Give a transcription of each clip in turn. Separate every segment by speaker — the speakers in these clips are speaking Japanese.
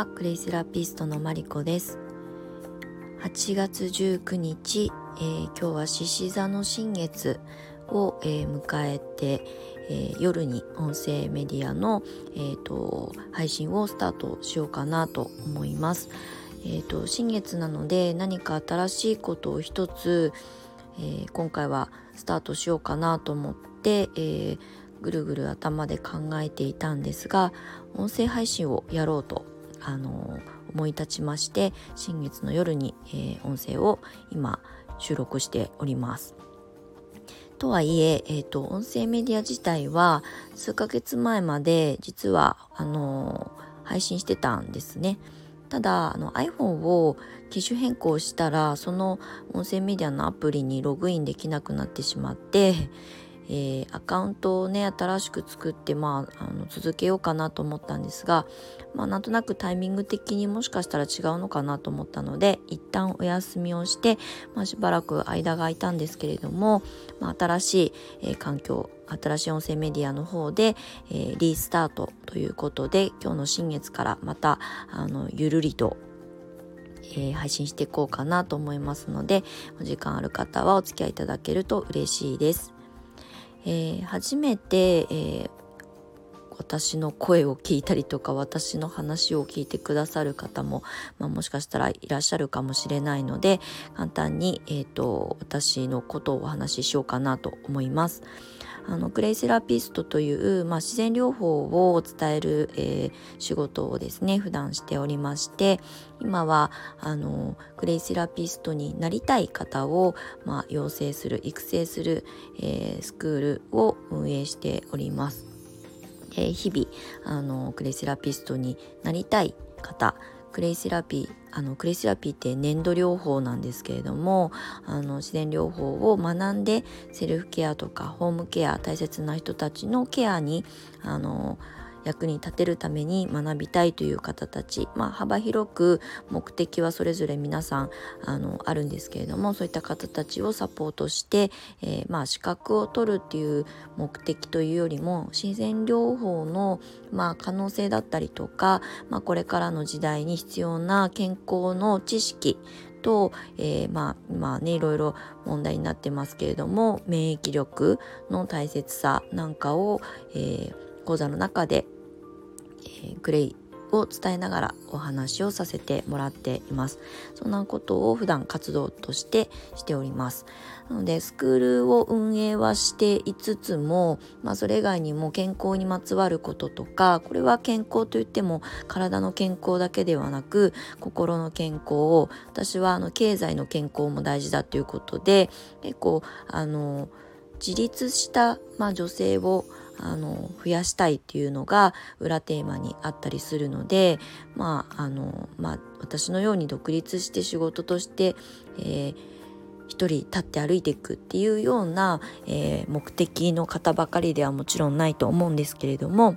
Speaker 1: はクレイセラピストのマリコです8月19日、えー、今日は獅子座の新月を、えー、迎えて、えー、夜に音声メディアの、えーと、配信をスタートしようかなと思います。えーと、新月なので何か新しいことを一つ、えー、今回はスタートしようかなと思って、えー、ぐるぐる頭で考えていたんですが音声配信をやろうとあの思い立ちまして新月の夜に、えー、音声を今収録しております。とはいええーと、音声メディア自体は数ヶ月前まで実はあの配信してたんですね。ただあの iPhone を機種変更したらその音声メディアのアプリにログインできなくなってしまってえー、アカウントをね新しく作って、まあ、あの続けようかなと思ったんですが、まあ、なんとなくタイミング的にもしかしたら違うのかなと思ったので一旦お休みをして、まあ、しばらく間が空いたんですけれども、まあ、新しい、えー、環境新しい音声メディアの方で、えー、リスタートということで今日の新月からまたあのゆるりとえー、配信していこうかなと思いますのでお時間ある方はお付き合いいただけると嬉しいです。えー、初めて、えー、私の声を聞いたりとか私の話を聞いてくださる方も、まあ、もしかしたらいらっしゃるかもしれないので簡単に、えーと、私のことをお話ししようかなと思います。あのクレイセラピストという、まあ、自然療法を伝える、えー、仕事をですね普段しておりまして今はあのクレイセラピストになりたい方を、まあ、養成する育成する、えー、スクールを運営しております。えー、日々あのクレイセラピストになりたい方。クレイセラピーあのクレイセラピーって粘土療法なんですけれどもあの自然療法を学んでセルフケアとかホームケア大切な人たちのケアにあの役に立てるために学びたいという方たち、まあ、幅広く目的はそれぞれ皆さんあのあるんですけれどもそういった方たちをサポートして、えー、まあ、資格を取るっていう目的というよりも自然療法の、まあ、可能性だったりとか、まあ、これからの時代に必要な健康の知識と、えー、まあ今ねいろいろ問題になってますけれども免疫力の大切さなんかを、えー講座の中で、えー、グレイを伝えながらお話をさせてもらっています。そんなことを普段活動としてしております。なのでスクールを運営はしていつつも、まあ、それ以外にも健康にまつわることとかこれは健康といっても体の健康だけではなく心の健康を私はあの経済の健康も大事だということで結構あの自立した、まあ、女性をあの増やしたいっていうのが裏テーマにあったりするのでまああのまあ私のように独立して仕事として、えー、一人立って歩いていくっていうような、えー、目的の方ばかりではもちろんないと思うんですけれども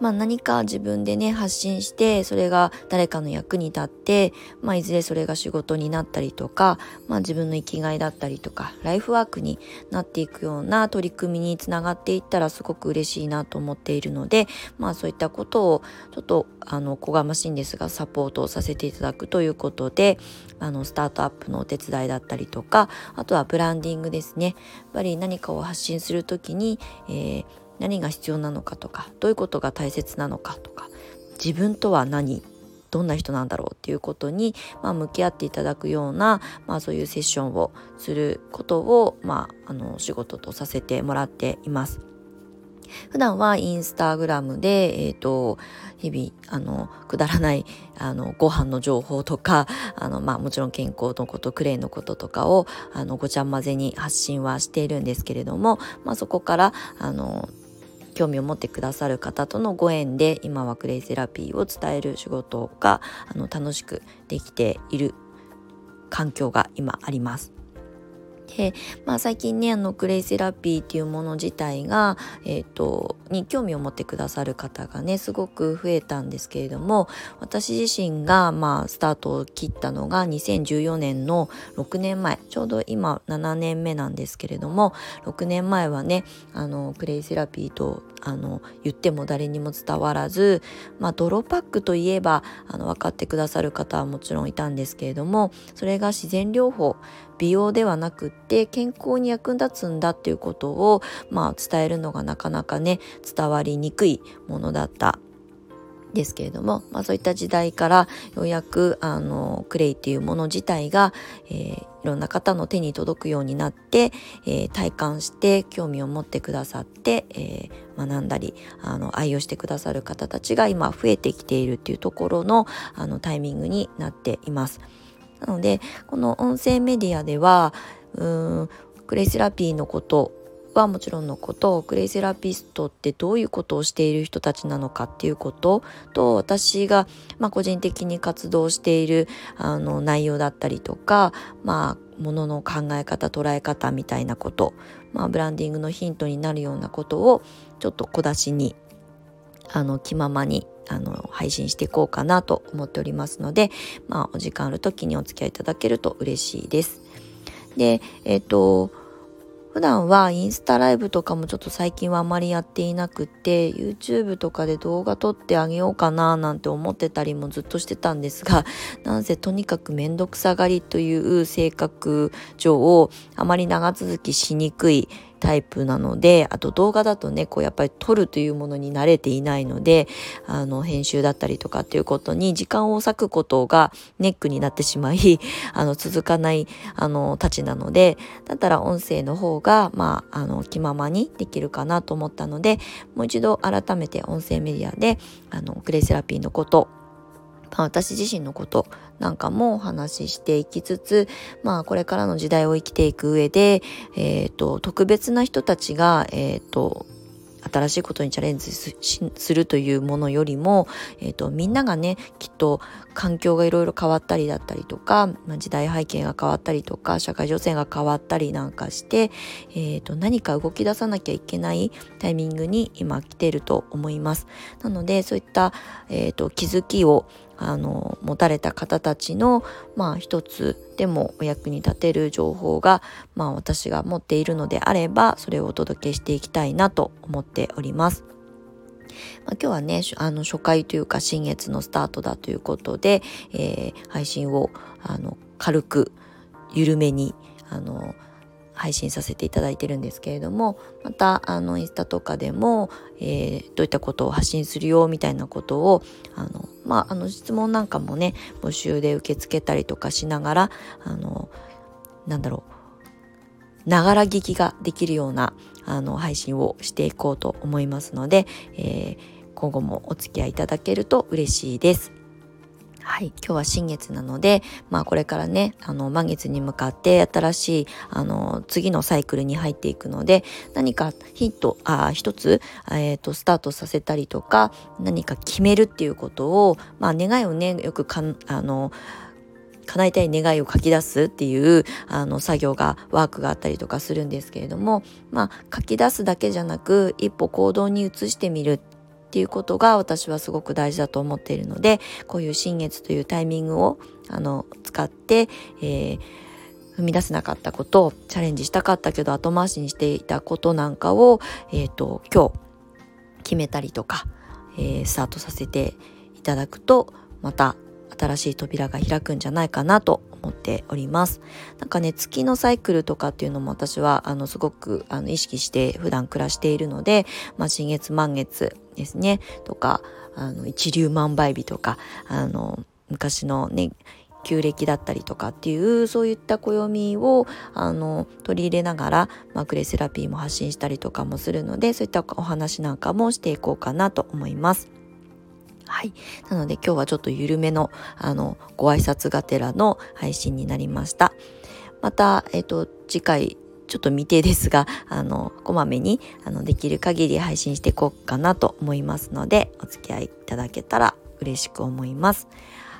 Speaker 1: まあ、何か自分でね発信してそれが誰かの役に立って、まあ、いずれそれが仕事になったりとか、まあ、自分の生きがいだったりとかライフワークになっていくような取り組みにつながっていったらすごく嬉しいなと思っているので、まあ、そういったことをちょっとあのこがましいんですがサポートをさせていただくということであのスタートアップのお手伝いだったりとかあとはブランディングですね。やっぱり何かを発信する時に、えー何が必要なのかとかどういうことが大切なのかとか自分とは何どんな人なんだろうっていうことに、まあ、向き合っていただくような、まあ、そういうセッションをすることを、まあ、あの仕事とさせてもらっています。普段はインスタグラムで、えっ、ー、と、日々、あの、くだらない、あの、ご飯の情報とか、あの、まあ、もちろん健康のこと、クレイのこととかを、あの、ごちゃ混ぜに発信はしているんですけれども、まあ、そこから、あの、興味を持ってくださる方とのご縁で今はクレイセラピーを伝える仕事があの楽しくできている環境が今あります。で、まあ、最近ねあのクレイセラピーっていうもの自体が、えーと、に興味を持ってくださる方がねすごく増えたんですけれども私自身が、まあ、スタートを切ったのが2014年の6年前ちょうど今7年目なんですけれども6年前はねあのクレイセラピーとあの言っても誰にも伝わらず、まあ、泥パックといえばあの分かってくださる方はもちろんいたんですけれどもそれが自然療法美容ではなくって健康に役立つんだっていうことを、まあ、伝えるのがなかなかね伝わりにくいものだったですけれども、まあ、そういった時代からようやくあのクレイっていうもの自体が、えー、いろんな方の手に届くようになって、えー、体感して興味を持ってくださって、えー、学んだりあの愛用してくださる方たちが今増えてきているっていうところのあのタイミングになっています。なのでこの音声メディアではうんクレイセラピーのことはもちろんのことクレイセラピストってどういうことをしている人たちなのかっていうことと私が、まあ、個人的に活動しているあの内容だったりとか、まあ、ものの考え方捉え方みたいなこと、まあ、ブランディングのヒントになるようなことをちょっと小出しにあの気ままにあの配信していこうかなと思っておりますので、まあ、お時間ある時にお付き合いいただけると嬉しいです。で、えっ、ー、と普段はインスタライブとかもちょっと最近はあまりやっていなくて YouTube とかで動画撮ってあげようかななんて思ってたりもずっとしてたんですがなんせとにかくめんどくさがりという性格上をあまり長続きしにくいタイプなのであと動画だとねこうやっぱり撮るというものに慣れていないのであの編集だったりとかっていうことに時間を割くことがネックになってしまい あの続かないあのたちなのでだったら音声の方がまああの気ままにできるかなと思ったのでもう一度改めて音声メディアであのクレイセラピーのことまあ、私自身のことなんかもお話ししていきつつ、まあ、これからの時代を生きていく上で、えーと、特別な人たちが、えーと新しいことにチャレンジするというものよりも、えーと、みんながねきっと環境がいろいろ変わったりだったりとか、まあ、時代背景が変わったりとか社会情勢が変わったりなんかして、えーと、何か動き出さなきゃいけないタイミングに今来ていると思います。なのでそういった、えーと気づきをあの持たれた方たちの、まあ、一つでもお役に立てる情報が、まあ、私が持っているのであればそれをお届けしていきたいなと思っております。まあ、今日はねあの初回というか新月のスタートだということで、えー、配信をあの軽く緩めにあの配信させていただいてるんですけれどもまたあのインスタとかでも、えー、どういったことを発信するよみたいなことをあの、まあ、あの質問なんかもね募集で受け付けたりとかしながらあのなんだろうながら聞きができるようなあの配信をしていこうと思いますので、えー、今後もお付き合いいただけると嬉しいです。はい、今日は新月なので、まあこれからね、あの満月に向かって新しいあの次のサイクルに入っていくので、何かヒント、あ一つ、え、ー、とスタートさせたりとか、何か決めるっていうことを、まあ願いをね、よくかんあの叶えたい願いを書き出すっていうあの作業がワークがあったりとかするんですけれどもまあ書き出すだけじゃなく一歩行動に移してみるていうことが私はすごく大事だと思っているのでこういう新月というタイミングをあの使って、えー、踏み出せなかったことをチャレンジしたかったけど後回しにしていたことなんかを、えーと、今日決めたりとか、えー、スタートさせていただくとまた新しい扉が開くんじゃないかなと思っておりますなんかね月のサイクルとかっていうのも私はあのすごくあの意識して普段暮らしているので、まあ、新月満月ですねとかあの一粒万倍日とかあの昔のね旧暦だったりとかっていうそういった暦をあの取り入れながら、まあ、クレセラピーも発信したりとかもするのでそういったお話なんかもしていこうかなと思います。はい。なので今日はちょっと緩めの、あの、ご挨拶がてらの配信になりました。また、えっ、ー、と、次回、ちょっと未定ですが、あの、こまめに、あの、できる限り配信していこうかなと思いますので、お付き合いいただけたら嬉しく思います。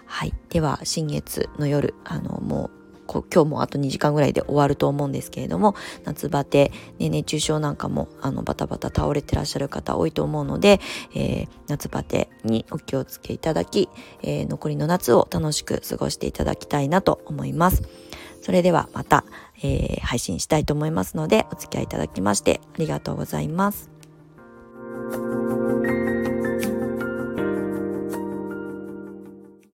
Speaker 1: はい。では、新月の夜、あの、もう今日もあと2時間ぐらいで終わると思うんですけれども夏バテ、ね、熱中症なんかもあのバタバタ倒れてらっしゃる方多いと思うので、えー、夏バテにお気をつけいただき、えー、残りの夏を楽しく過ごしていただきたいなと思います。それではまた、えー、配信したいと思いますのでお付き合いいただきましてありがとうございます。